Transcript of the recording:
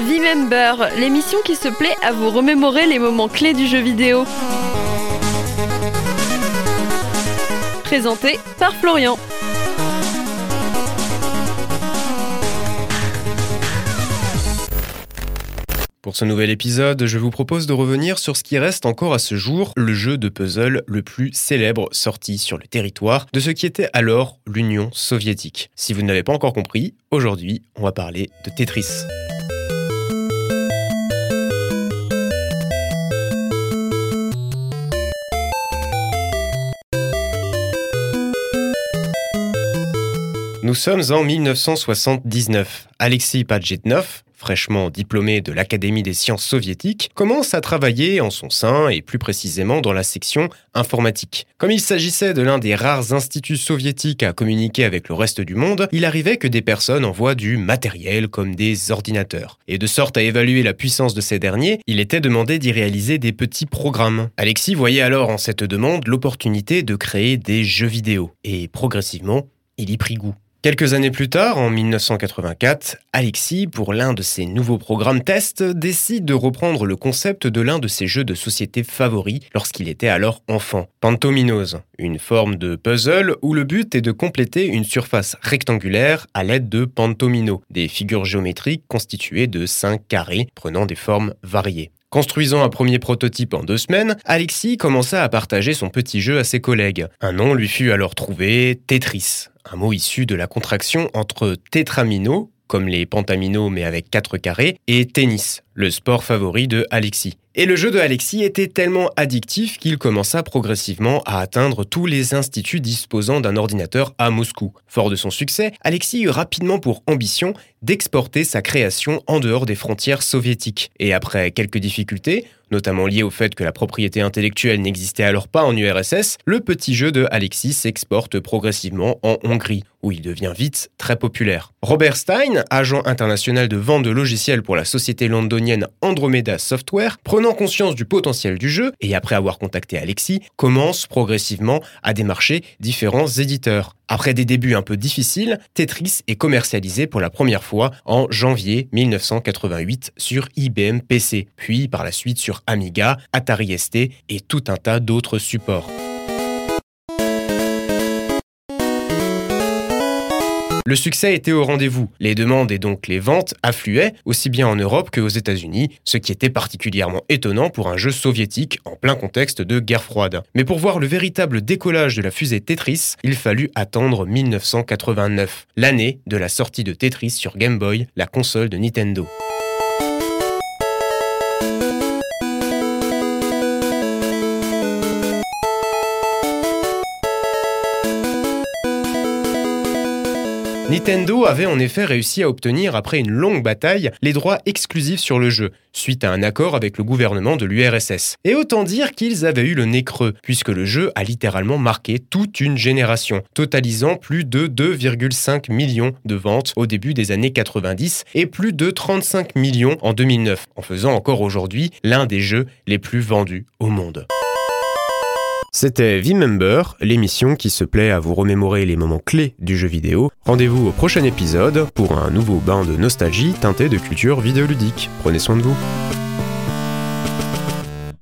V-Member, l'émission qui se plaît à vous remémorer les moments clés du jeu vidéo. Présenté par Florian. Pour ce nouvel épisode, je vous propose de revenir sur ce qui reste encore à ce jour le jeu de puzzle le plus célèbre sorti sur le territoire de ce qui était alors l'Union soviétique. Si vous ne l'avez pas encore compris, aujourd'hui, on va parler de Tetris. Nous sommes en 1979. Alexei Pajitnov, fraîchement diplômé de l'Académie des sciences soviétiques, commence à travailler en son sein et plus précisément dans la section informatique. Comme il s'agissait de l'un des rares instituts soviétiques à communiquer avec le reste du monde, il arrivait que des personnes envoient du matériel comme des ordinateurs. Et de sorte à évaluer la puissance de ces derniers, il était demandé d'y réaliser des petits programmes. Alexis voyait alors en cette demande l'opportunité de créer des jeux vidéo. Et progressivement, il y prit goût. Quelques années plus tard, en 1984, Alexis, pour l'un de ses nouveaux programmes test, décide de reprendre le concept de l'un de ses jeux de société favoris lorsqu'il était alors enfant, Pantominose, une forme de puzzle où le but est de compléter une surface rectangulaire à l'aide de pantomino, des figures géométriques constituées de cinq carrés prenant des formes variées. Construisant un premier prototype en deux semaines, Alexis commença à partager son petit jeu à ses collègues. Un nom lui fut alors trouvé Tetris, un mot issu de la contraction entre tétramino, comme les pentaminos mais avec quatre carrés, et tennis, le sport favori de Alexis. Et le jeu de Alexis était tellement addictif qu'il commença progressivement à atteindre tous les instituts disposant d'un ordinateur à Moscou. Fort de son succès, Alexis eut rapidement pour ambition d'exporter sa création en dehors des frontières soviétiques. Et après quelques difficultés, notamment liées au fait que la propriété intellectuelle n'existait alors pas en URSS, le petit jeu de Alexis s'exporte progressivement en Hongrie, où il devient vite très populaire. Robert Stein, agent international de vente de logiciels pour la société londonienne Andromeda Software, prenant conscience du potentiel du jeu et après avoir contacté Alexis, commence progressivement à démarcher différents éditeurs. Après des débuts un peu difficiles, Tetris est commercialisé pour la première fois en janvier 1988 sur IBM PC, puis par la suite sur Amiga, Atari ST et tout un tas d'autres supports. Le succès était au rendez-vous. Les demandes et donc les ventes affluaient aussi bien en Europe qu'aux États-Unis, ce qui était particulièrement étonnant pour un jeu soviétique en plein contexte de guerre froide. Mais pour voir le véritable décollage de la fusée Tetris, il fallut attendre 1989, l'année de la sortie de Tetris sur Game Boy, la console de Nintendo. Nintendo avait en effet réussi à obtenir, après une longue bataille, les droits exclusifs sur le jeu, suite à un accord avec le gouvernement de l'URSS. Et autant dire qu'ils avaient eu le nez creux, puisque le jeu a littéralement marqué toute une génération, totalisant plus de 2,5 millions de ventes au début des années 90 et plus de 35 millions en 2009, en faisant encore aujourd'hui l'un des jeux les plus vendus. C'était V-Member, l'émission qui se plaît à vous remémorer les moments clés du jeu vidéo. Rendez-vous au prochain épisode pour un nouveau bain de nostalgie teinté de culture vidéoludique. Prenez soin de vous.